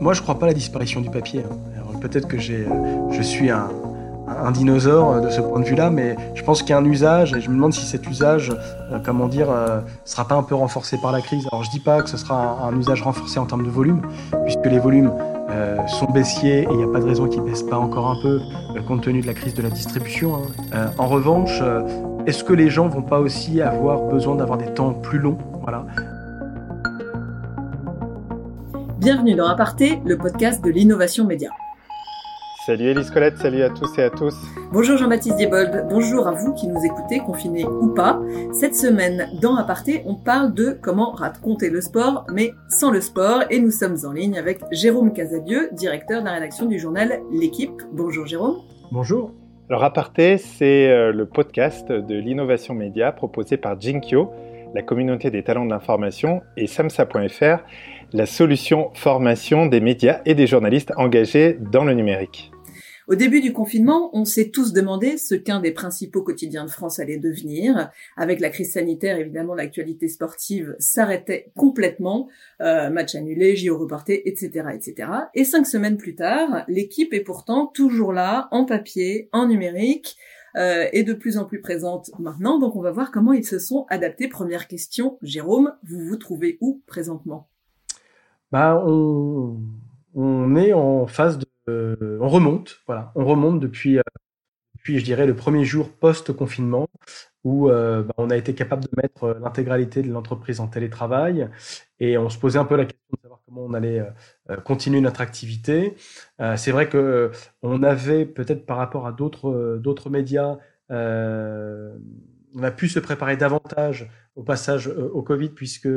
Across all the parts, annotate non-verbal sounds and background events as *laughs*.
Moi, je crois pas à la disparition du papier. Hein. Peut-être que j'ai, je suis un, dinosaure de ce point de vue-là, mais je pense qu'il y a un usage, et je me demande si cet usage, euh, comment dire, euh, sera pas un peu renforcé par la crise. Alors je dis pas que ce sera un, usage renforcé en termes de volume, puisque les volumes euh, sont baissiers et il n'y a pas de raison qu'ils baissent pas encore un peu, compte tenu de la crise de la distribution. Hein. en revanche, est-ce que les gens vont pas aussi avoir besoin d'avoir des temps plus longs? Bienvenue dans Aparté, le podcast de l'innovation média. Salut Elise Colette, salut à tous et à tous. Bonjour Jean-Baptiste Diebold, bonjour à vous qui nous écoutez, confinés ou pas. Cette semaine, dans Aparté, on parle de comment raconter le sport, mais sans le sport, et nous sommes en ligne avec Jérôme Casadieu, directeur de la rédaction du journal L'équipe. Bonjour Jérôme. Bonjour. Alors Aparté, c'est euh, le podcast de l'innovation média proposé par Jinkyo, la communauté des talents de l'information, et samsa.fr, la solution formation des médias et des journalistes engagés dans le numérique. Au début du confinement, on s'est tous demandé ce qu'un des principaux quotidiens de France allait devenir. Avec la crise sanitaire, évidemment, l'actualité sportive s'arrêtait complètement, euh, match annulé, JO reporté, etc., etc. Et cinq semaines plus tard, l'équipe est pourtant toujours là, en papier, en numérique, euh, et de plus en plus présente maintenant. Donc on va voir comment ils se sont adaptés. Première question, Jérôme, vous vous trouvez où présentement? Bah, on, on est en phase de euh, on remonte, voilà, on remonte depuis, euh, depuis, je dirais, le premier jour post-confinement, où euh, bah, on a été capable de mettre l'intégralité de l'entreprise en télétravail, et on se posait un peu la question de savoir comment on allait continuer notre activité. c'est vrai que on avait peut-être par rapport à d'autres médias on a pu se préparer davantage au passage au Covid puisque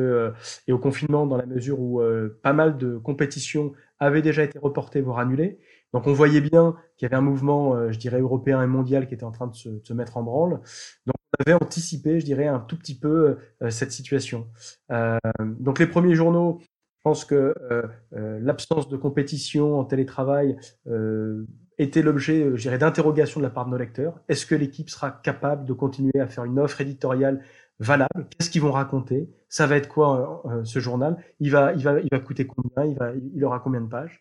et au confinement dans la mesure où pas mal de compétitions avait déjà été reporté, voire annulé. Donc on voyait bien qu'il y avait un mouvement, euh, je dirais, européen et mondial qui était en train de se, mettre en branle. Donc on avait anticipé, je dirais, un tout petit peu euh, cette situation. Euh, donc les premiers journaux, je pense que l'absence de compétition en télétravail était l'objet, je dirais, d'interrogation de la part de nos lecteurs. Est-ce que l'équipe sera capable de continuer à faire une offre éditoriale valable Qu'est-ce qu'ils vont raconter? Ça va être quoi ce journal? Il va, il va, il va coûter combien? Il va, aura combien de pages?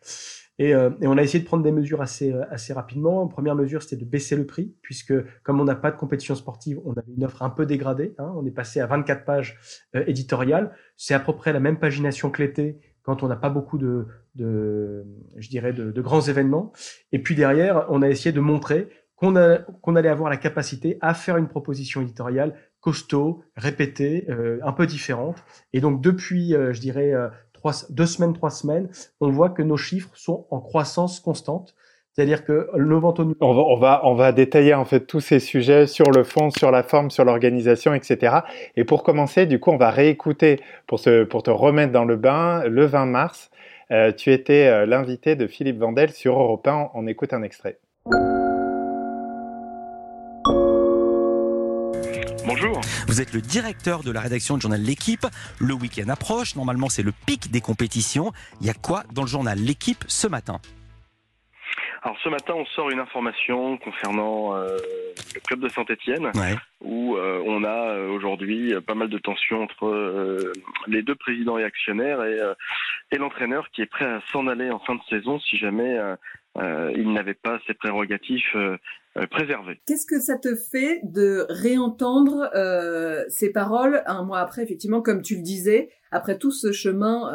Et, euh, et, on a essayé de prendre des mesures assez, euh, assez rapidement. première mesure, c'était de baisser le prix, puisque comme on n'a pas de compétition sportive, on avait une offre un peu dégradée. Hein. On est passé à 24 pages euh, éditoriales. C'est à peu près la même pagination que l'été, quand on n'a pas beaucoup de, je dirais, de, grands événements. Et puis derrière, on a essayé de montrer qu'on allait avoir la capacité à faire une proposition éditoriale costaud, répétée, euh, un peu différente. Et donc depuis, je dirais, deux semaines, trois semaines, on voit que nos chiffres sont en croissance constante. C'est-à-dire que nos ventes on va, on va, détailler en fait tous ces sujets sur le fond, sur la forme, sur l'organisation, etc. Et pour commencer, du coup, on va réécouter pour, te remettre dans le bain le 20 mars. Euh, tu étais euh, l'invité de Philippe Vandel sur Europe 1. On écoute un extrait. Vous êtes le directeur de la rédaction du journal L'équipe. Le week-end approche. Normalement, c'est le pic des compétitions. Il y a quoi dans le journal L'équipe ce matin? Alors ce matin, on sort une information concernant euh, le club de Saint-Étienne, où euh, on a euh, aujourd'hui pas mal de tensions entre les deux présidents et actionnaires et, et l'entraîneur qui est prêt à s'en aller en fin de saison si jamais il n'avait pas ses prérogatives préservées. Qu'est-ce que ça te fait de réentendre ces paroles un mois après, effectivement, comme tu le disais, après tout ce chemin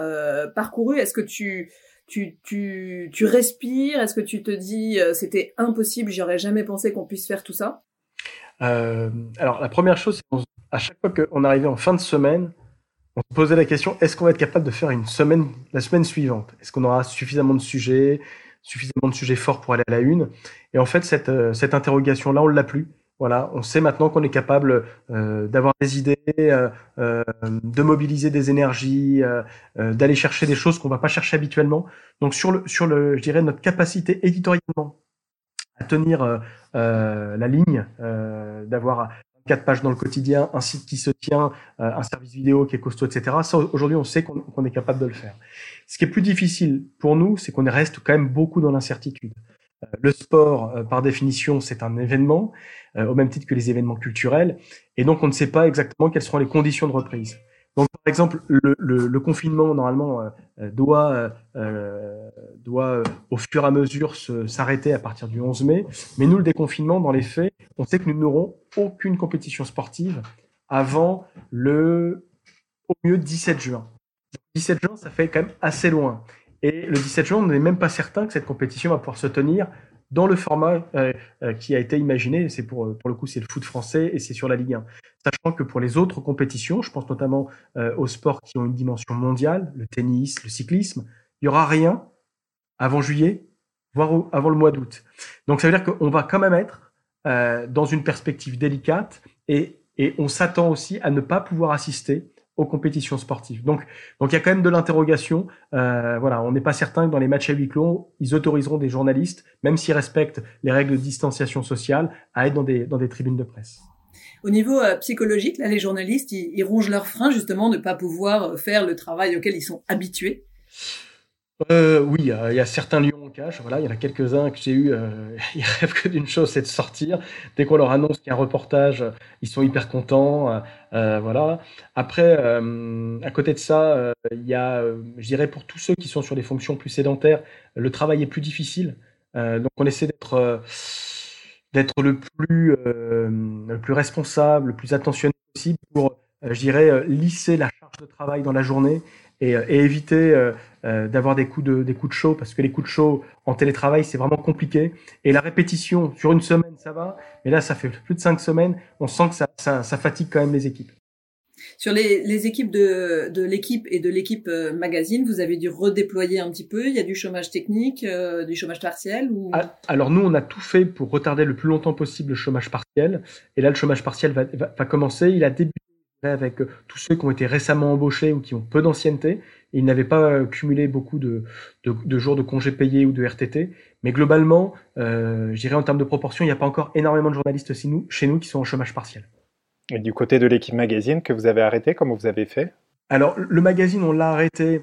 parcouru? Est-ce que tu tu, tu, tu respires? Est-ce que tu te dis euh, c'était impossible, j'aurais jamais pensé qu'on puisse faire tout ça? Euh, Alors la première chose, c'est à chaque fois qu'on arrivait en fin de semaine, on se posait la question est-ce qu'on va être capable de faire une semaine la semaine suivante? Est-ce qu'on aura suffisamment de sujets, suffisamment de sujets forts pour aller à la une Et en fait, cette, euh, cette interrogation-là, on l'a plus. Voilà, on sait maintenant qu'on est capable euh, d'avoir des idées, euh, de mobiliser des énergies, d'aller chercher des choses qu'on va pas chercher habituellement. Donc sur le, sur le, je dirais notre capacité éditorialement à tenir la ligne, d'avoir quatre pages dans le quotidien, un site qui se tient, un service vidéo qui est costaud, etc. Ça, aujourd'hui, on sait qu'on est capable de le faire. Ce qui est plus difficile pour nous, c'est qu'on reste quand même beaucoup dans l'incertitude. le sport, par définition, c'est un événement, au même titre que les événements culturels, et donc on ne sait pas exactement quelles seront les conditions de reprise. Donc, par exemple, le, le, le confinement, normalement, euh, doit, euh, doit, au fur et à mesure, s'arrêter à partir du 11 mai. Mais nous, le déconfinement, dans les faits, on sait que nous n'aurons aucune compétition sportive avant le, au mieux, 17 juin. 17 juin, ça fait quand même assez loin. Et le 17 juin, on n'est même pas certain que cette compétition va pouvoir se tenir dans le format euh, euh, qui a été imaginé. C'est pour, pour le coup, c'est le foot français et c'est sur la Ligue 1. Sachant que pour les autres compétitions, je pense notamment euh, aux sports qui ont une dimension mondiale, le tennis, le cyclisme, il y aura rien avant juillet, voire avant le mois d'août. Donc ça veut dire qu'on va quand même être euh, dans une perspective délicate et on s'attend aussi à ne pas pouvoir assister aux compétitions sportives. Donc, donc il y a quand même de l'interrogation. Euh, voilà, on n'est pas certain que dans les matchs à huis clos, ils autoriseront des journalistes, même s'ils respectent les règles de distanciation sociale, à être dans des, dans des tribunes de presse. Au niveau euh, psychologique, là, les journalistes, ils, ils rongent leurs freins justement de ne pas pouvoir euh, faire le travail auquel ils sont habitués? Euh, oui, il y, a certains lions Voilà, il y en a quelques-uns que j'ai eu. Euh, *laughs* ils rêvent que d'une chose, c'est de sortir. Dès qu'on leur annonce qu'il y a un reportage, ils sont hyper contents. Euh, voilà. Après, euh, à côté de ça, il y a, je dirais, pour tous ceux qui sont sur des fonctions plus sédentaires, le travail est plus difficile. donc, on essaie d'être d'être le plus le plus responsable, le plus attentionné possible pour, je dirais, lisser la charge de travail dans la journée et, et éviter euh, d'avoir des coups de des coups de chaud parce que les coups de chaud en télétravail c'est vraiment compliqué et la répétition sur une semaine ça va mais là ça fait plus de cinq semaines on sent que ça, ça, ça fatigue quand même les équipes. Sur les, les équipes de, de l'équipe et de l'équipe euh, magazine, vous avez dû redéployer un petit peu. Il y a du chômage technique, euh, du chômage partiel ou... Ah, alors nous, on a tout fait pour retarder le plus longtemps possible le chômage partiel. Et là, le chômage partiel va, va, va commencer. Il a débuté avec tous ceux qui ont été récemment embauchés ou qui ont peu d'ancienneté. Ils n'avaient pas cumulé beaucoup de, de, de, jours de congés payés ou de RTT. Mais globalement, euh, je dirais en termes de proportion, il n'y a pas encore énormément de journalistes chez nous, chez nous qui sont en chômage partiel. Et du côté de l'équipe magazine que vous avez arrêté, comment vous avez fait? Alors, le magazine, on l'a arrêté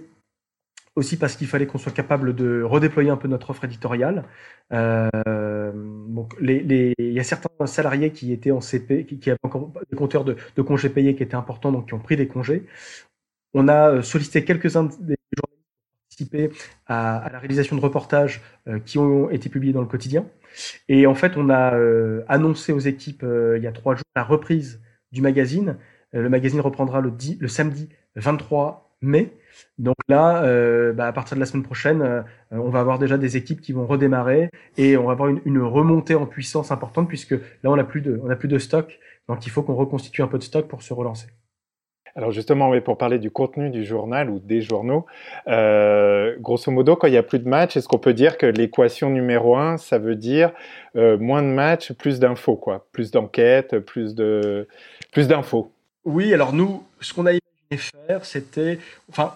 aussi parce qu'il fallait qu'on soit capable de redéployer un peu notre offre éditoriale. Euh, donc il y a certains salariés qui étaient en CP, qui, avaient encore des compteurs de, congés payés qui étaient importants, donc qui ont pris des congés. On a euh, sollicité quelques-uns des journalistes qui participaient à, à, la réalisation de reportages euh, qui ont été publiés dans le quotidien. Et en fait, on a annoncé aux équipes il y a trois jours la reprise du magazine. Le magazine reprendra le, 10, le samedi 23 mai. Donc là, euh, bah, à partir de la semaine prochaine, euh, on va avoir déjà des équipes qui vont redémarrer et on va avoir une, une remontée en puissance importante puisque là, on n'a plus de, on a plus de stock. Donc il faut qu'on reconstitue un peu de stock pour se relancer. Alors justement, oui, pour parler du contenu du journal ou des journaux, euh, grosso modo, quand il n'y a plus de matchs, est-ce qu'on peut dire que l'équation numéro un, ça veut dire euh, moins de matchs, plus d'infos, quoi, plus d'enquêtes, plus de, plus d'infos. Oui, alors nous, ce qu'on a faire, c'était, enfin,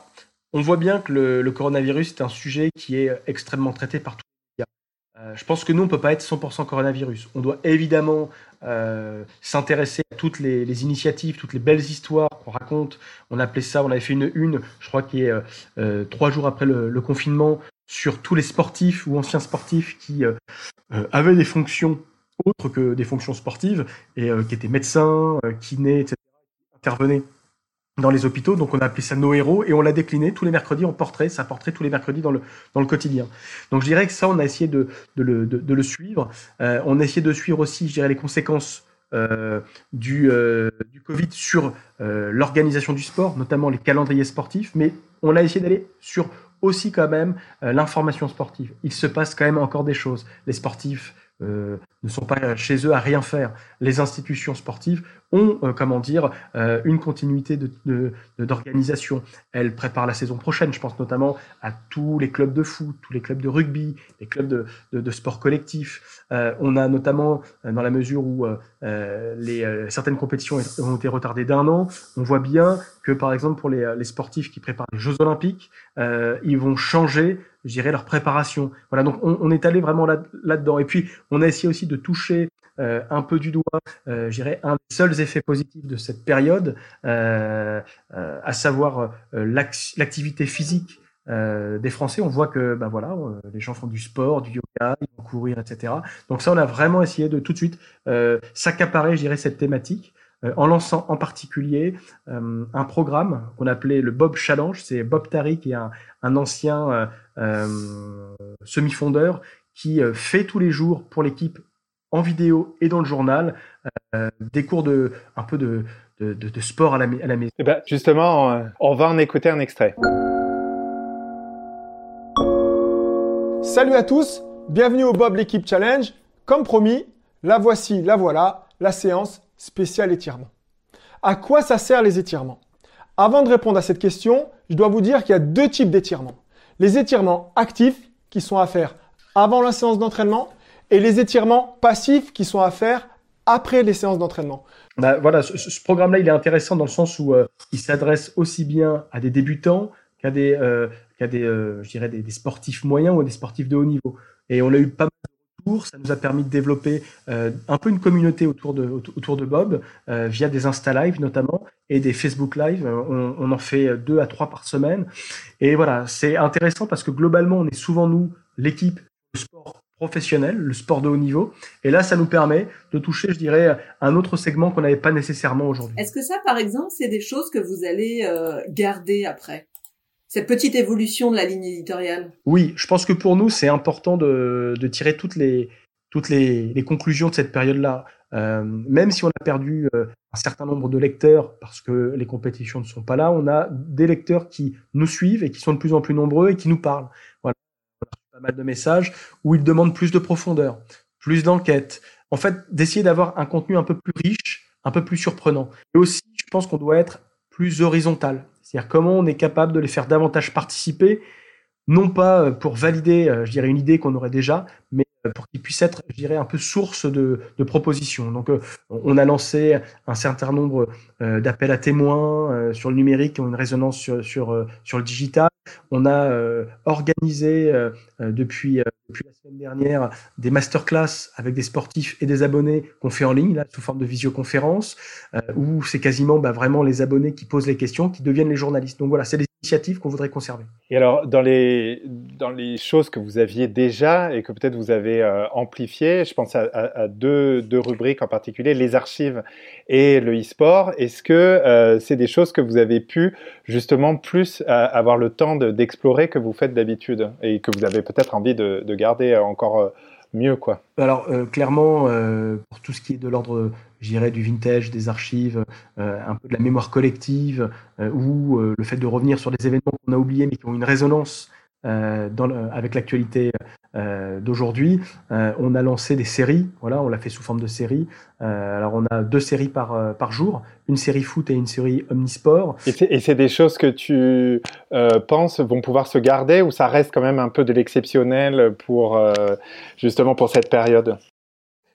on voit bien que le, coronavirus est un sujet qui est extrêmement traité par tous les médias. Euh, je pense que nous, on peut pas être 100% coronavirus. On doit évidemment euh, s'intéresser à toutes les, initiatives, toutes les belles histoires qu'on raconte. On appelait ça, on avait fait une une, je crois qu'il est euh, trois jours après le, le, confinement, sur tous les sportifs ou anciens sportifs qui avaient des fonctions autres que des fonctions sportives et qui étaient médecins, kinés, etc., qui intervenaient dans les hôpitaux. Donc on a appelé ça nos héros et on l'a décliné tous les mercredis en portrait, ça portrait tous les mercredis dans le, dans le quotidien. Donc je dirais que ça, on a essayé de, de, le, de, le, suivre. Euh, on a essayé de suivre aussi, je dirais, les conséquences euh, du, euh, du Covid sur l'organisation du sport, notamment les calendriers sportifs, mais on a essayé d'aller sur aussi quand même l'information sportive. Il se passe quand même encore des choses. Les sportifs ne sont pas chez eux à rien faire. Les institutions sportives ont, euh, comment dire, euh, une continuité d'organisation. De, de, Elles préparent la saison prochaine. Je pense notamment à tous les clubs de foot, tous les clubs de rugby, les clubs de, sport collectif. Euh, on a notamment, dans la mesure où les, certaines compétitions ont été retardées d'un an, on voit bien que, par exemple, pour les, les sportifs qui préparent les Jeux Olympiques, ils vont changer je dirais, leur préparation. Voilà, donc on, est allé vraiment là, là-dedans. Et puis, on a essayé aussi de toucher euh, un peu du doigt, euh, je dirais, un des seuls effets positifs de cette période, euh, euh à savoir l'activité physique des Français, on voit que ben voilà, les gens font du sport, du yoga, ils vont courir, etc. Donc ça, on a vraiment essayé de tout de suite s'accaparer, je dirais, cette thématique en lançant en particulier un programme qu'on appelait le Bob Challenge. C'est Bob Tariq, qui est un, un ancien semi-fondeur, qui fait tous les jours pour l'équipe en vidéo et dans le journal des cours de un peu de, de, sport à la, à la maison. Eh ben, justement, euh, on va en écouter un extrait. Salut à tous, bienvenue au Bob l'équipe challenge. Comme promis, la voici, la voilà, la séance spéciale étirement. À quoi ça sert les étirements? Avant de répondre à cette question, je dois vous dire qu'il y a deux types d'étirements. Les étirements actifs qui sont à faire avant la séance d'entraînement et les étirements passifs qui sont à faire après les séances d'entraînement. Bah, voilà, ce, programme-là, il est intéressant dans le sens où euh, il s'adresse aussi bien à des débutants qu'à des, euh, des, euh, dirais des, sportifs moyens ou des sportifs de haut niveau. Et on a eu pas mal de retours, ça nous a permis de développer un peu une communauté autour de, autour de Bob via des Insta Live notamment et des Facebook Live. On en fait deux à trois par semaine. Et voilà, c'est intéressant parce que globalement, on est souvent nous l'équipe de sport professionnel, le sport de haut niveau. Et là, ça nous permet de toucher, je dirais, un autre segment qu'on n'avait pas nécessairement aujourd'hui. Est-ce que ça, par exemple, c'est des choses que vous allez euh, garder après? Cette petite évolution de la ligne éditoriale? Oui, je pense que pour nous, c'est important de, tirer toutes les, toutes les, conclusions de cette période-là. Euh, même si on a perdu euh, un certain nombre de lecteurs parce que les compétitions ne sont pas là, on a des lecteurs qui nous suivent et qui sont de plus en plus nombreux et qui nous parlent. Voilà de messages où ils demandent plus de profondeur, plus d'enquête. En fait, d'essayer d'avoir un contenu un peu plus riche, un peu plus surprenant. Et aussi, je pense qu'on doit être plus horizontal. C'est-à-dire comment on est capable de les faire davantage participer, non pas euh, pour valider, euh, je dirais, une idée qu'on aurait déjà, mais pour qu'ils puissent être, je dirais, un peu source de, de propositions. Donc, on a lancé un certain nombre d'appels à témoins sur le numérique qui ont une résonance sur, sur, sur le digital. On a organisé depuis, depuis la semaine dernière des masterclass avec des sportifs et des abonnés qu'on fait en ligne, là, sous forme de visioconférence, où c'est quasiment bah, vraiment les abonnés qui posent les questions, qui deviennent les journalistes. Donc voilà, c'est des initiatives qu'on voudrait conserver. Et alors, dans les, dans les choses que vous aviez déjà et que peut-être vous avez euh, amplifiées, je pense à, deux, deux, rubriques en particulier, les archives et le e-sport. Est-ce que euh, c'est des choses que vous avez pu justement plus euh, avoir le temps d'explorer que vous faites d'habitude et que vous avez peut-être envie de, de garder encore mieux quoi? Alors clairement, pour tout ce qui est de l'ordre j'irais du vintage, des archives, euh, un peu de la mémoire collective, euh, ou euh, le fait de revenir sur des événements qu'on a oubliés mais qui ont une résonance dans avec l'actualité d'aujourd'hui. on a lancé des séries, voilà, on l'a fait sous forme de séries. alors on a deux séries par, par jour, une série foot et une série omnisport. Et c'est des choses que tu penses vont pouvoir se garder ou ça reste quand même un peu de l'exceptionnel pour justement pour cette période?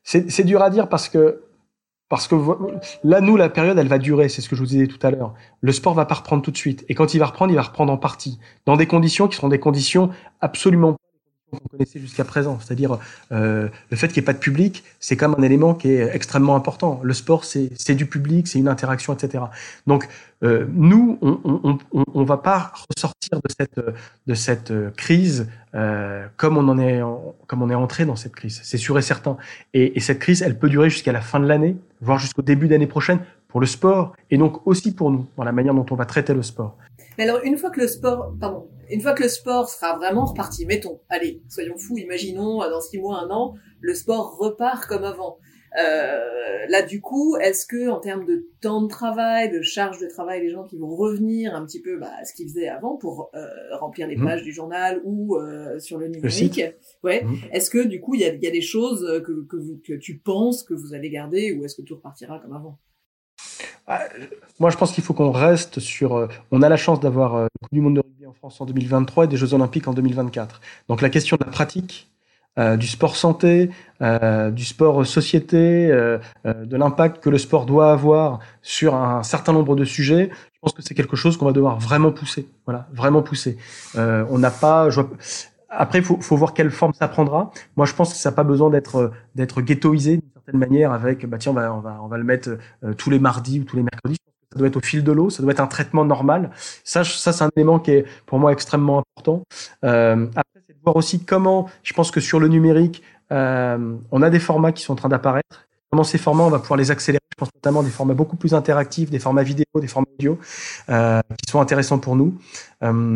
C'est dur à dire parce que parce que là, nous, la période, elle va durer, c'est ce que je vous disais tout à l'heure. Le sport va pas reprendre tout de suite. Et quand il va reprendre, il va reprendre en partie. Dans des conditions qui seront des conditions absolument qu'on connaissait jusqu'à présent. C'est-à-dire euh, le fait qu'il n'y ait pas de public, c'est quand même un élément qui est extrêmement important. Le sport, c'est du public, c'est une interaction, etc. Donc euh, nous, on on va pas ressortir de cette de cette crise euh, comme on en est comme on est entré dans cette crise. C'est sûr et certain. Et, et cette crise, elle peut durer jusqu'à la fin de l'année, voire jusqu'au début d'année prochaine pour le sport et donc aussi pour nous dans la manière dont on va traiter le sport. Mais alors une fois que le sport, pardon, une fois que le sport sera vraiment reparti, mettons, allez, soyons fous, imaginons euh, dans six mois, un an, le sport repart comme avant. Euh, là, du coup, est-ce que en termes de temps de travail, de charge de travail, les gens qui vont revenir un petit peu bah, à ce qu'ils faisaient avant pour euh, remplir les mmh. pages du journal ou euh, sur le numérique, ouais, mmh. est-ce que du coup, il y a, y a, des choses que, que, vous, que tu penses que vous allez garder ou est-ce que tout repartira comme avant? Ah, moi, je pense qu'il faut qu'on reste sur. On a la chance d'avoir Coupe du Monde de rugby en France en 2023 et des Jeux Olympiques en 2024. Donc, la question de la pratique, du sport santé, du sport société, de l'impact que le sport doit avoir sur un certain nombre de sujets, je pense que c'est quelque chose qu'on va devoir vraiment pousser. Voilà, vraiment pousser. on n'a pas. Après, il faut, faut, voir quelle forme ça prendra. Moi, je pense que ça n'a pas besoin d'être d'être ghettoisé d'une certaine manière avec, bah tiens, on va, on va, on va le mettre euh, tous les mardis ou tous les mercredis. Ça doit être au fil de l'eau, ça doit être un traitement normal. Ça, ça c'est un élément qui est pour moi extrêmement important. Euh, après, aussi comment, je pense que sur le numérique, euh, on a des formats qui sont en train d'apparaître. Comment ces formats, on va pouvoir les accélérer. Je pense notamment des formats beaucoup plus interactifs, des formats vidéo, des formats audio, euh, qui sont intéressants pour nous. Euh,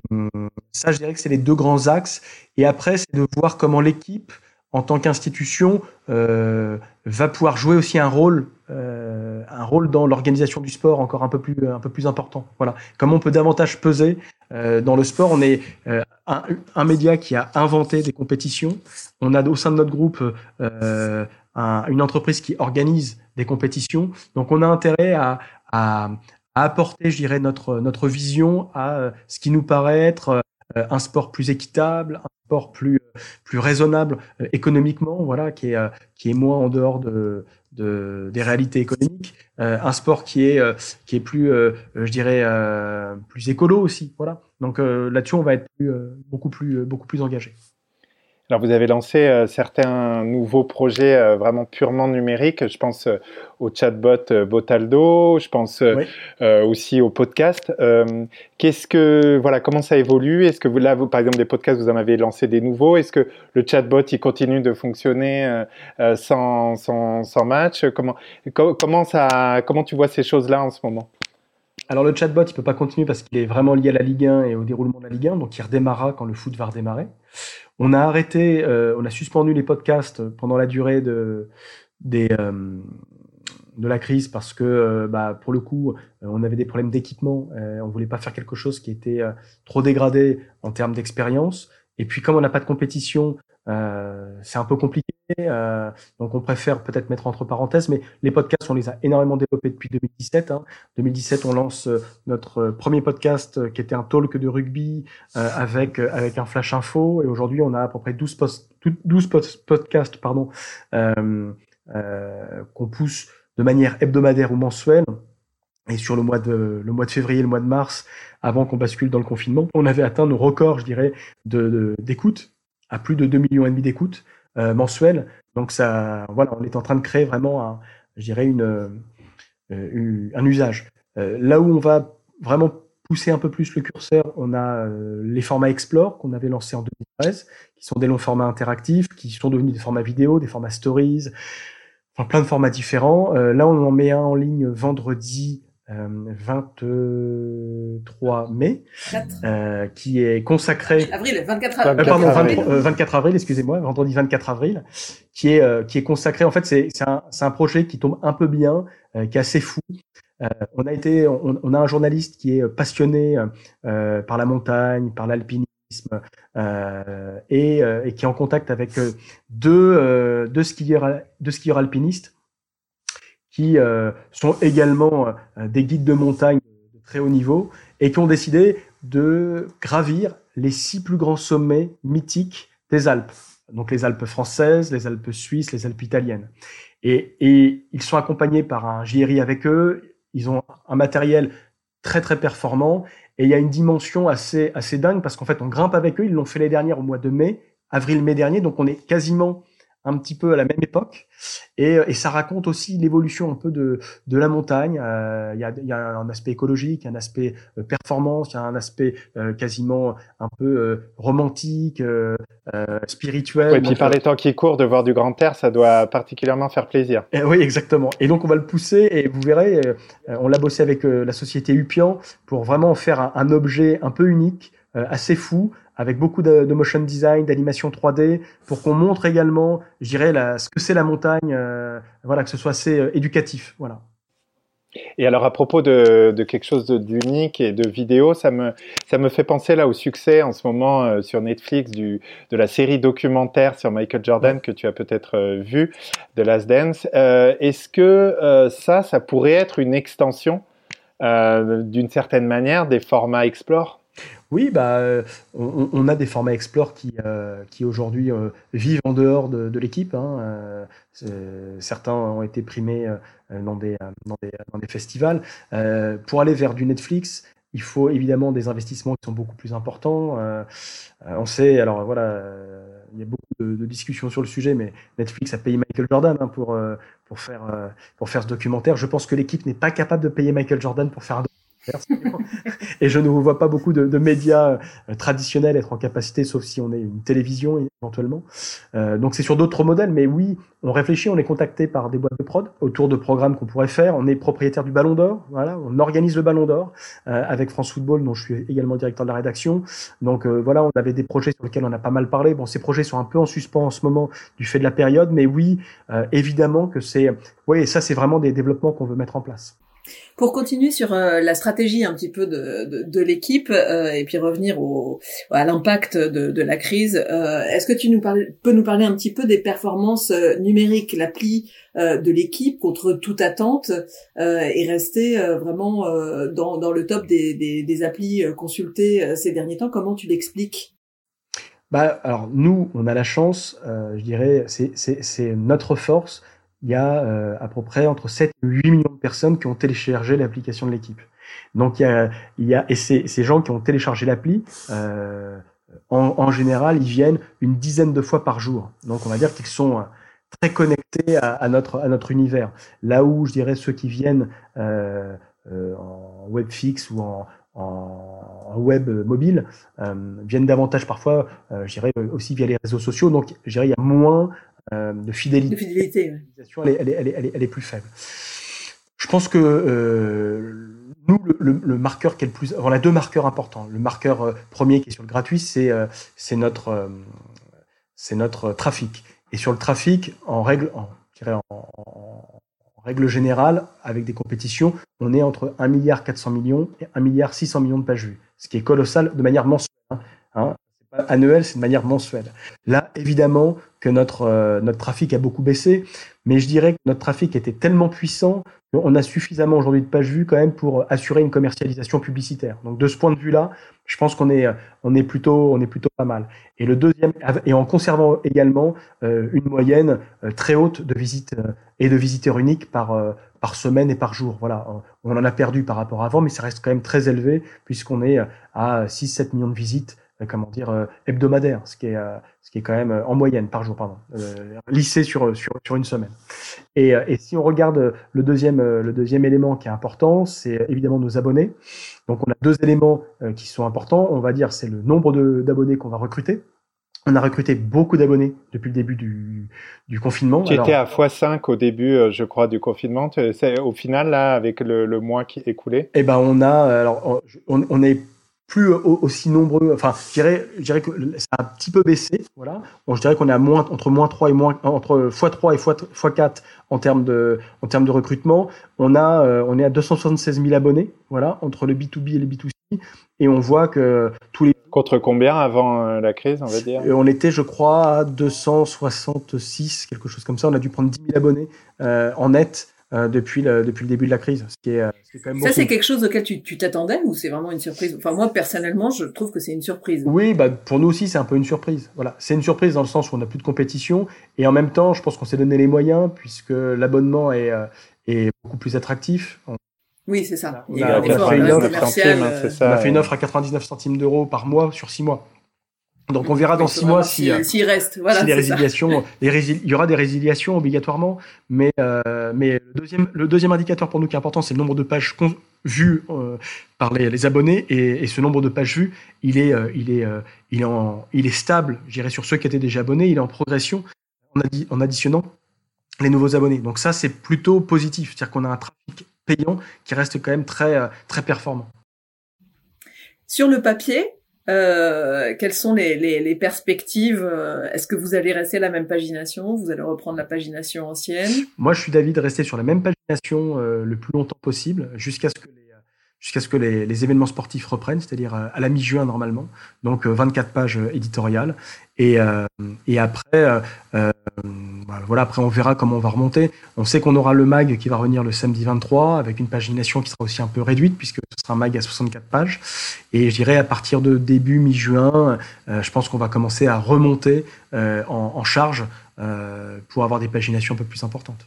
ça, je dirais que c'est les deux grands axes. Et après, c'est de voir comment l'équipe en tant qu'institution, va pouvoir jouer aussi un rôle, un rôle dans l'organisation du sport encore un peu plus, un peu plus important. Voilà. Comment on peut davantage peser dans le sport On est euh, un, média qui a inventé des compétitions. On a au sein de notre groupe euh, un, une entreprise qui organise des compétitions. Donc, on a intérêt à, à, apporter, je dirais, notre notre vision à ce qui nous paraît être un sport plus équitable, un sport plus plus raisonnable euh, économiquement, voilà, qui est euh, qui est moins en dehors de, de des réalités économiques, euh, un sport qui est qui est plus, je dirais, plus écolo aussi, voilà. Donc là-dessus, on va être plus, beaucoup plus beaucoup plus engagé. Alors vous avez lancé euh, certains nouveaux projets euh, vraiment purement numériques. Je pense euh, au chatbot Botaldo, je pense aussi au podcast. Qu'est-ce que voilà, comment ça évolue? Est-ce que vous là, vous, par exemple, des podcasts, vous en avez lancé des nouveaux? Est-ce que le chatbot il continue de fonctionner sans, sans, sans match? Comment comment ça comment tu vois ces choses-là en ce moment? Alors le chatbot, il peut pas continuer parce qu'il est vraiment lié à la Ligue 1 et au déroulement de la Ligue 1, donc il redémarrera quand le foot va redémarrer. On a arrêté, euh, on a suspendu les podcasts pendant la durée de, euh, de la crise parce que, euh, bah, pour le coup, on avait des problèmes d'équipement. on voulait pas faire quelque chose qui était trop dégradé en termes d'expérience. Et puis, comme on n'a pas de compétition, euh, c'est un peu compliqué, euh, donc on préfère peut-être mettre entre parenthèses, mais les podcasts, on les a énormément développés depuis 2017. Hein. 2017, on lance euh, notre premier podcast euh, qui était un talk de rugby euh, avec avec un flash info, et aujourd'hui on a à peu près 12, post, 12 podcasts pardon qu'on pousse de manière hebdomadaire ou mensuelle. Et sur le mois de le mois de février, le mois de mars, avant qu'on bascule dans le confinement, on avait atteint nos records, je dirais, de d'écoute à plus de 2 millions et demi d'écoutes euh, mensuelles. Donc ça, voilà, on est en train de créer vraiment, un, je dirais, euh, un usage. Euh, là où on va vraiment pousser un peu plus le curseur, on a les formats Explore qu'on avait lancés en 2013, qui sont des longs formats interactifs, qui sont devenus des formats vidéo, des formats stories, enfin plein de formats différents. Là, on en met un en ligne vendredi 23 euh, mai, euh, qui est consacré. Avril, 24 avril. Euh, pardon, 24 avril, excusez-moi, vendredi 24 avril, qui est qui est consacré. En fait, c'est c'est un c'est un projet qui tombe un peu bien, qui est assez fou. on a été, on, on, a un journaliste qui est passionné par la montagne, par l'alpinisme. Et, et, qui est en contact avec deux, deux skieurs, deux skieurs alpinistes euh, sont également euh, des guides de montagne de très haut niveau et qui ont décidé de gravir les six plus grands sommets mythiques des Alpes. Donc les Alpes françaises, les Alpes suisses, les Alpes italiennes. Et, et ils sont accompagnés par un JRI avec eux. Ils ont un matériel très très performant et il y a une dimension assez assez dingue parce qu'en fait on grimpe avec eux. Ils l'ont fait les dernières au mois de mai, avril-mai dernier, donc on est quasiment un petit peu à la même époque. Et, et ça raconte aussi l'évolution un peu de, de la montagne. Euh, il y, a, y, a, un aspect écologique, un aspect euh, performance, il y a un aspect euh, quasiment un peu euh, romantique, euh, spirituel. et puis par les temps qui courent, de voir du grand air, ça doit particulièrement faire plaisir. Et, oui, exactement. Et donc on va le pousser et vous verrez, on l'a bossé avec la société Upian pour vraiment faire un, un objet un peu unique, assez fou, avec beaucoup de, de motion design, d'animation 3D, pour qu'on montre également, je dirais, la, ce que c'est la montagne, euh, voilà, que ce soit assez euh, éducatif, voilà. Et alors à propos de, de quelque chose d'unique et de vidéo, ça me ça me fait penser là au succès en ce moment euh, sur Netflix du de la série documentaire sur Michael Jordan que tu as peut-être euh, vu, de Last Dance. Euh, Est-ce que ça, ça pourrait être une extension d'une certaine manière des formats Explore? Oui, bah, on, on, a des formats Explore qui, euh, qui aujourd'hui euh, vivent en dehors de, l'équipe. Hein. Euh, certains ont été primés dans, des, dans, des, dans des festivals. pour aller vers du Netflix, il faut évidemment des investissements qui sont beaucoup plus importants. on sait, alors voilà, il y a beaucoup de, discussions sur le sujet, mais Netflix a payé Michael Jordan hein, pour, pour, faire, pour faire ce documentaire. Je pense que l'équipe n'est pas capable de payer Michael Jordan pour faire un documentaire et je ne vois pas beaucoup de, médias euh, traditionnels être en capacité, sauf si on est une télévision éventuellement. Euh, donc c'est sur d'autres modèles, mais oui, on réfléchit, on est contacté par des boîtes de prod autour de programmes qu'on pourrait faire. On est propriétaire du Ballon d'Or, voilà, on organise le Ballon d'Or euh, avec France Football, dont je suis également directeur de la rédaction. Donc voilà, on avait des projets sur lesquels on a pas mal parlé. Bon, ces projets sont un peu en suspens en ce moment du fait de la période, mais oui, évidemment que c'est, oui, ça c'est vraiment des développements qu'on veut mettre en place. Pour continuer sur euh, la stratégie un petit peu de, de, de l'équipe euh, et puis revenir au, à l'impact de, de, la crise, euh, est-ce que tu nous parles, peux nous parler un petit peu des performances numériques, l'appli de l'équipe contre toute attente et rester vraiment dans, dans, le top des, des, des applis consultées ces derniers temps? Comment tu l'expliques? Bah, alors nous, on a la chance, je dirais, c'est notre force, il y a euh, à peu près entre 7 et 8 millions de personnes qui ont téléchargé l'application de l'équipe. Donc il y a, et ces, ces gens qui ont téléchargé l'appli, euh, en, général, ils viennent une dizaine de fois par jour. Donc on va dire qu'ils sont euh, très connectés à, notre à notre univers. Là où je dirais ceux qui viennent en web fixe ou en, en, web mobile viennent davantage parfois, je dirais aussi via les réseaux sociaux. Donc je dirais il y a moins de fidélité. De fidélité elle, est, elle, est, elle, est, elle, est, plus faible. Je pense que euh, nous, le, le, marqueur qui est le plus, on a deux marqueurs importants. Le marqueur euh, premier qui est sur le gratuit, c'est euh, notre euh, notre trafic. Et sur le trafic, en règle, en, je dirais en, en, règle générale, avec des compétitions, on est entre 1 milliard 400 millions et 1 milliard 600 millions de pages vues, ce qui est colossal de manière mensuelle. Hein, hein annuel, c'est de manière mensuelle. Là, évidemment que notre, euh, notre trafic a beaucoup baissé, mais je dirais que notre trafic était tellement puissant qu'on a suffisamment aujourd'hui de pages vues quand même pour assurer une commercialisation publicitaire. Donc de ce point de vue-là, je pense qu'on est, on est, plutôt, on est plutôt pas mal. Et le deuxième, et en conservant également euh, une moyenne euh, très haute de visites et de visiteurs uniques par, par semaine et par jour. Voilà, on en a perdu par rapport à avant, mais ça reste quand même très élevé puisqu'on est à 6-7 millions de visites comment dire euh, hebdomadaire, ce qui est euh, ce qui est quand même en moyenne par jour, pardon, lissé sur, sur sur une semaine. Et, et si on regarde le deuxième le deuxième élément qui est important, c'est évidemment nos abonnés. Donc on a deux éléments qui sont importants. On va dire c'est le nombre d'abonnés qu'on va recruter. On a recruté beaucoup d'abonnés depuis le début du, du confinement. Tu étais à x5 au début, je crois, du confinement. Au final, là, avec le, le mois qui est écoulé? Eh ben, on a, alors, on, on est plus aussi nombreux. Enfin, je dirais, je dirais que ça a un petit peu baissé. Voilà. Bon, je dirais qu'on est à moins, entre moins 3 et moins, entre x3 et x4 en termes de, en termes de recrutement. On a, euh, on est à 276 000 abonnés. Voilà, entre le B2B et le B2C. Et on voit que tous les. Contre combien avant euh, la crise, on va dire? On était, je crois, à 266, quelque chose comme ça. On a dû prendre 10 000 abonnés euh, en net euh, depuis, le, depuis le début de la crise. Ce qui est, euh, ce qui est quand même ça, c'est quelque chose auquel tu t'attendais ou c'est vraiment une surprise? Enfin, moi, personnellement, je trouve que c'est une surprise. Oui, bah, pour nous aussi, c'est un peu une surprise. Voilà, C'est une surprise dans le sens où on n'a plus de compétition et en même temps, je pense qu'on s'est donné les moyens puisque l'abonnement est, euh, est beaucoup plus attractif. Oui, c'est ça. On a, fait une offre, on a fait une offre à 99 centimes d'euros par mois sur 6 mois. Donc on verra dans six mois si euh, s'il reste, voilà, les résiliations, il y aura des résiliations obligatoirement, mais euh, mais le deuxième le deuxième indicateur pour nous qui est important, c'est le nombre de pages vues euh, par les, les abonnés. Et, et, ce nombre de pages vues, il est il est il est en il est stable, j'irai sur ceux qui étaient déjà abonnés, il est en progression en, en additionnant les nouveaux abonnés. Donc ça c'est plutôt positif, c'est-à-dire qu'on a un trafic payant qui reste quand même très très performant. Sur le papier, euh, quelles sont les, perspectives euh, Est-ce que vous allez rester à la même pagination Vous allez reprendre la pagination ancienne? Moi, je suis d'avis de rester sur la même pagination euh, le plus longtemps possible, jusqu'à ce que les événements sportifs reprennent, c'est-à-dire à la mi-juin normalement, donc 24 pages éditoriales. Et, après, voilà, après on verra comment on va remonter. On sait qu'on aura le mag qui va revenir le samedi 23 avec une pagination qui sera aussi un peu réduite puisque ce sera un mag à 64 pages. Et je dirais à partir de début mi-juin, euh, je pense qu'on va commencer à remonter euh, en, en, charge euh, pour avoir des paginations un peu plus importantes.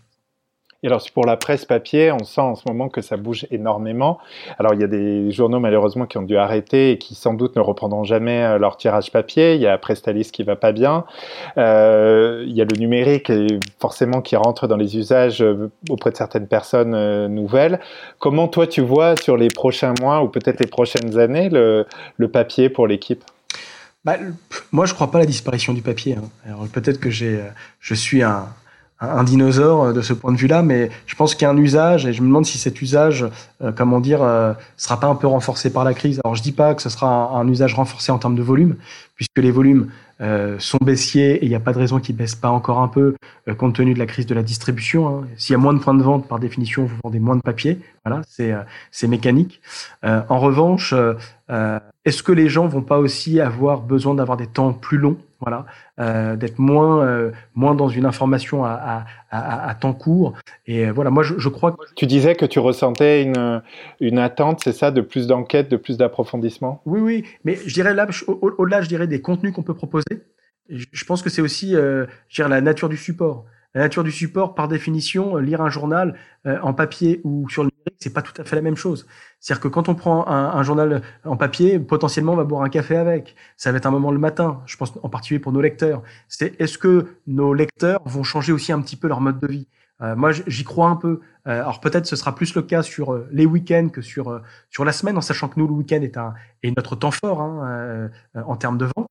Et alors pour la presse papier, on sent en ce moment que ça bouge énormément. Alors il y a des journaux malheureusement qui ont dû arrêter et qui sans doute ne reprendront jamais euh, leur tirage papier. Il y a Prestalis qui va pas bien. Euh, il y a le numérique forcément qui rentre dans les usages euh, auprès de certaines personnes euh, nouvelles. Comment toi tu vois sur les prochains mois ou peut-être les prochaines années le, papier pour l'équipe? Bah, moi, je crois pas à la disparition du papier. Hein. Alors peut-être que j'ai, je suis un, un dinosaure euh, de ce point de vue-là, mais je pense qu'il y a un usage et je me demande si cet usage, euh, comment dire, euh, sera pas un peu renforcé par la crise. Alors je dis pas que ce sera un, usage renforcé en termes de volume, puisque les volumes euh, sont baissiers et il n'y a pas de raison qu'ils baissent pas encore un peu compte tenu de la crise de la distribution. Hein. S'il y a moins de points de vente, par définition, vous vendez moins de papier. Voilà, c'est c'est mécanique. en revanche, est-ce que les gens vont pas aussi avoir besoin d'avoir des temps plus longs voilà, euh, d'être moins euh, moins dans une information à, à, à, temps court? Et euh, voilà, moi je, je, crois que tu disais que tu ressentais une une attente, c'est ça, de plus d'enquête, de plus d'approfondissement. Oui, oui, mais je dirais là, au-delà, je dirais des contenus qu'on peut proposer. Je pense que c'est aussi, euh, je dirais, la nature du support. La nature du support, par définition, lire un journal en papier ou sur le numérique, c'est pas tout à fait la même chose. C'est-à-dire que quand on prend un, journal en papier, potentiellement on va boire un café avec. Ça va être un moment le matin. Je pense en particulier pour nos lecteurs. C'est est-ce que nos lecteurs vont changer aussi un petit peu leur mode de vie? Euh, Moi, j'y crois un peu. Euh, alors peut-être ce sera plus le cas sur euh, les week-ends que sur euh, sur la semaine, en sachant que nous le week-end est un est notre temps fort hein, en termes de vente,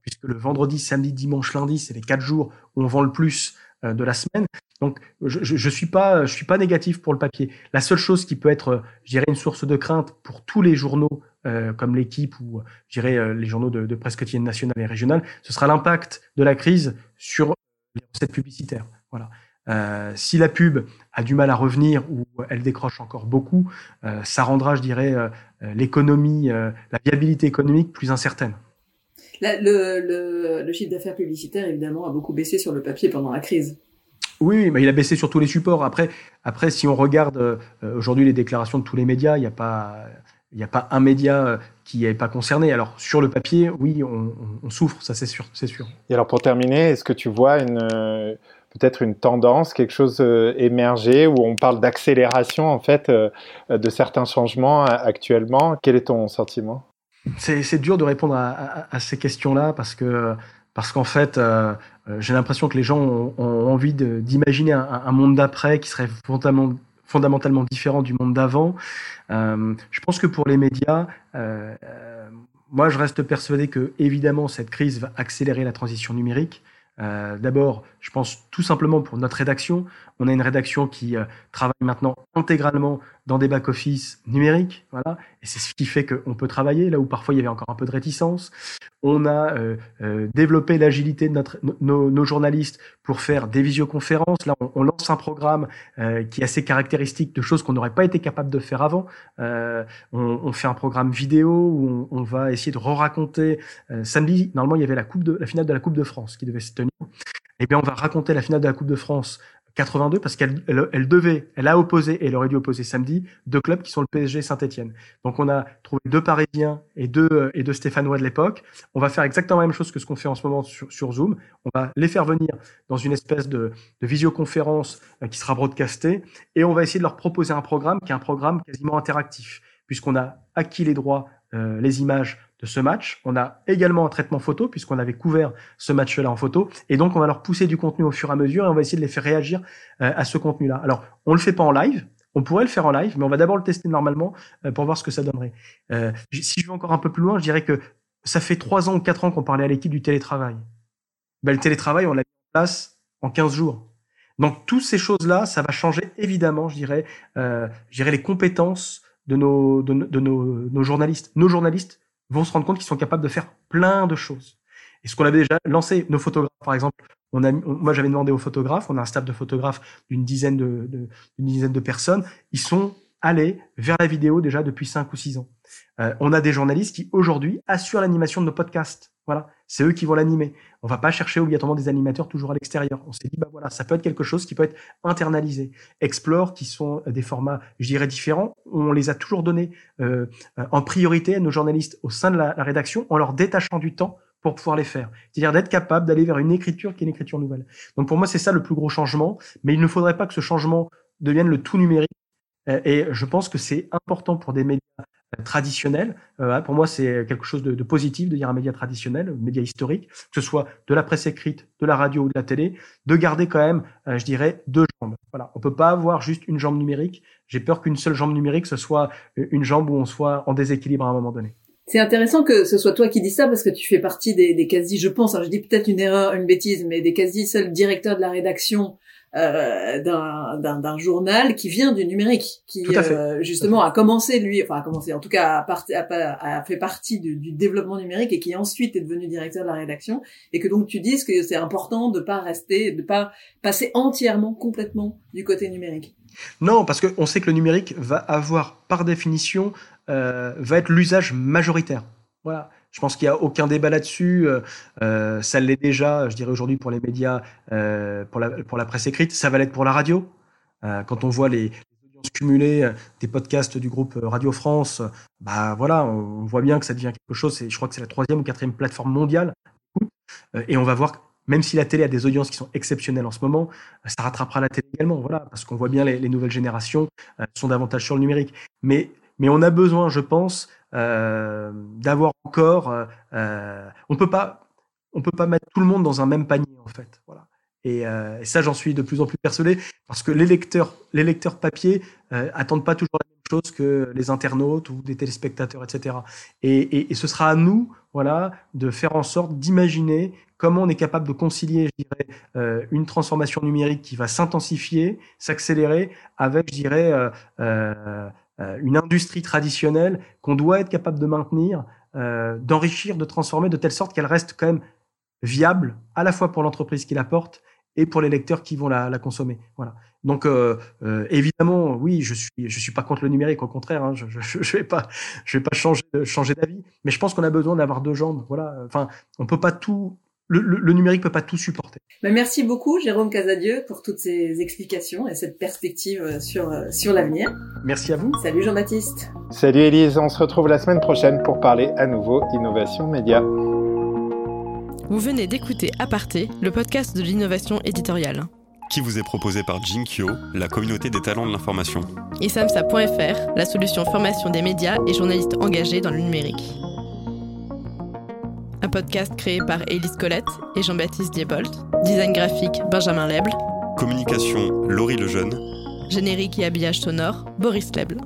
puisque le vendredi, samedi, dimanche, lundi, c'est les quatre jours où on vend le plus de la semaine. Donc, je, je, suis pas, je suis pas négatif pour le papier. La seule chose qui peut être, je dirais, une source de crainte pour tous les journaux euh, comme l'équipe ou, je dirais, euh, les journaux de, presse quotidienne nationale et régionale, ce sera l'impact de la crise sur les recettes publicitaires. Voilà. Euh, si la pub a du mal à revenir ou elle décroche encore beaucoup, euh, ça rendra, je dirais, euh, l'économie, la viabilité économique plus incertaine. Le, le, le chiffre d'affaires publicitaire, évidemment, a beaucoup baissé sur le papier pendant la crise. Oui, mais il a baissé sur tous les supports. Après, après si on regarde euh, aujourd'hui les déclarations de tous les médias, il n'y a pas, il n'y a pas un média euh, qui n'est pas concerné. Alors sur le papier, oui, on, on souffre, ça c'est sûr, c'est sûr. Et alors pour terminer, est-ce que tu vois une euh, peut-être une tendance, quelque chose émerger où on parle d'accélération en fait de certains changements actuellement? Quel est ton sentiment? C'est dur de répondre à, ces questions-là parce que parce qu'en fait, euh, euh, j'ai l'impression que les gens ont, envie d'imaginer un, monde d'après qui serait fondamentalement, différent du monde d'avant. Euh, je pense que pour les médias, moi, je reste persuadé que évidemment cette crise va accélérer la transition numérique. D'abord, je pense tout simplement pour notre rédaction. On a une rédaction qui travaille maintenant intégralement dans des back-office numériques, voilà, et c'est ce qui fait qu'on peut travailler là où parfois il y avait encore un peu de réticence. On a euh, euh, développé l'agilité de notre, nos, journalistes pour faire des visioconférences. Là, on, lance un programme euh, qui est assez caractéristique de choses qu'on n'aurait pas été capable de faire avant. Euh, on, fait un programme vidéo où on, va essayer de re-raconter. Euh, samedi, normalement, il y avait la coupe de la finale de la Coupe de France qui devait se tenir. Eh bien, on va raconter la finale de la Coupe de France 82 parce qu'elle elle, elle, devait, elle a opposé et elle aurait dû opposer samedi deux clubs qui sont le PSG Saint-Etienne. Donc on a trouvé deux Parisiens et deux et deux Stéphanois de l'époque. On va faire exactement la même chose que ce qu'on fait en ce moment sur, sur, Zoom. On va les faire venir dans une espèce de, de visioconférence euh, qui sera broadcastée et on va essayer de leur proposer un programme qui est un programme quasiment interactif puisqu'on a acquis les droits, euh, les images de ce match. On a également un traitement photo puisqu'on avait couvert ce match-là en photo et donc on va leur pousser du contenu au fur et à mesure et on va essayer de les faire réagir euh, à ce contenu-là. Alors on le fait pas en live, on pourrait le faire en live, mais on va d'abord le tester normalement euh, pour voir ce que ça donnerait. Euh, si je vais encore un peu plus loin, je dirais que ça fait trois ans ou quatre ans qu'on parlait à l'équipe du télétravail. Ben, le télétravail, on l'a mis en place en 15 jours. Donc toutes ces choses-là, ça va changer évidemment, je dirais, je dirais les compétences de nos, de, de nos, nos journalistes. Nos journalistes vont se rendre compte qu'ils sont capables de faire plein de choses. Et ce qu'on avait déjà lancé, nos photographes, par exemple, moi j'avais demandé aux photographes, on a un staff de photographes d'une dizaine de, dizaine de personnes, ils sont allés vers la vidéo déjà depuis cinq ou six ans. Euh, on a des journalistes qui aujourd'hui assurent l'animation de nos podcasts. Voilà, c'est eux qui vont l'animer. On va pas chercher obligatoirement des animateurs toujours à l'extérieur. On s'est dit bah voilà, ça peut être quelque chose qui peut être internalisé. Explore, qui sont des formats, je dirais différents. On les a toujours donnés euh, en priorité à nos journalistes au sein de la, la rédaction, en leur détachant du temps pour pouvoir les faire. C'est-à-dire d'être capable d'aller vers une écriture qui est une écriture nouvelle. Donc pour moi, c'est ça le plus gros changement. Mais il ne faudrait pas que ce changement devienne le tout numérique. Et je pense que c'est important pour des médias traditionnels. pour moi, c'est quelque chose de, positif de dire un média traditionnel, un média historique, que ce soit de la presse écrite, de la radio ou de la télé, de garder quand même, je dirais, deux jambes. Voilà, on peut pas avoir juste une jambe numérique. J'ai peur qu'une seule jambe numérique ce soit une jambe où on soit en déséquilibre à un moment donné. C'est intéressant que ce soit toi qui dis ça parce que tu fais partie des, des quasi, je pense, alors je dis peut-être une erreur, une bêtise, mais des quasi seuls directeurs de la rédaction euh, d'un journal qui vient du numérique, qui euh, justement a commencé lui, enfin a commencé, en tout cas a, a, fait partie du, du, développement numérique et qui ensuite est devenu directeur de la rédaction, et que donc tu dises que c'est important de pas rester, de pas passer entièrement, complètement du côté numérique. Non, parce qu'on sait que le numérique va avoir par définition euh, va être l'usage majoritaire. Voilà. Je pense qu'il n'y a aucun débat là-dessus. Euh, euh, ça l'est déjà, je dirais aujourd'hui pour les médias, pour, la, pour la presse écrite. Ça va l'être pour la radio. quand on voit les, audiences cumulées des podcasts du groupe Radio France, bah voilà, on voit bien que ça devient quelque chose. Je crois que c'est la troisième ou quatrième plateforme mondiale. Et on va voir même si la télé a des audiences qui sont exceptionnelles en ce moment, ça rattrapera la télé également, voilà, parce qu'on voit bien les, les nouvelles générations sont davantage sur le numérique. Mais on a besoin, je pense, euh, d'avoir encore. Euh, euh, on on peut pas mettre tout le monde dans un même panier en fait. Voilà. Et, ça, j'en suis de plus en plus persuadé parce que les lecteurs, les lecteurs papier attendent pas toujours la même chose que les internautes ou des téléspectateurs, etc. Et, et, ce sera à nous, voilà, de faire en sorte d'imaginer comment on est capable de concilier, euh, une transformation numérique qui va s'intensifier, s'accélérer, avec, je dirais, euh, euh, euh, une industrie traditionnelle qu'on doit être capable de maintenir, euh, d'enrichir, de transformer de telle sorte qu'elle reste quand même viable à la fois pour l'entreprise qui la porte et pour les lecteurs qui vont la, la consommer. Voilà. Donc euh, euh, évidemment, oui, je suis je suis pas contre le numérique, au contraire, hein, je, je, je vais pas je vais pas changer changer d'avis, mais je pense qu'on a besoin d'avoir deux jambes. Voilà. Enfin, on peut pas tout le, le, le, numérique peut pas tout supporter. Bah, merci beaucoup Jérôme Casadieu pour toutes ces explications et cette perspective euh, sur, euh, sur l'avenir. Merci à vous. Salut Jean-Baptiste. Salut Elise, on se retrouve la semaine prochaine pour parler à nouveau innovation média. Vous venez d'écouter Aparté, le podcast de l'innovation éditoriale. Qui vous est proposé par Jinkyo, la communauté des talents de l'information. Et samsa.fr, la solution formation des médias et journalistes engagés dans le numérique un podcast créé par Élise Collette et Jean-Baptiste Diebold, design graphique Benjamin Leble, communication Laurie Lejeune, générique et habillage sonore Boris Leble.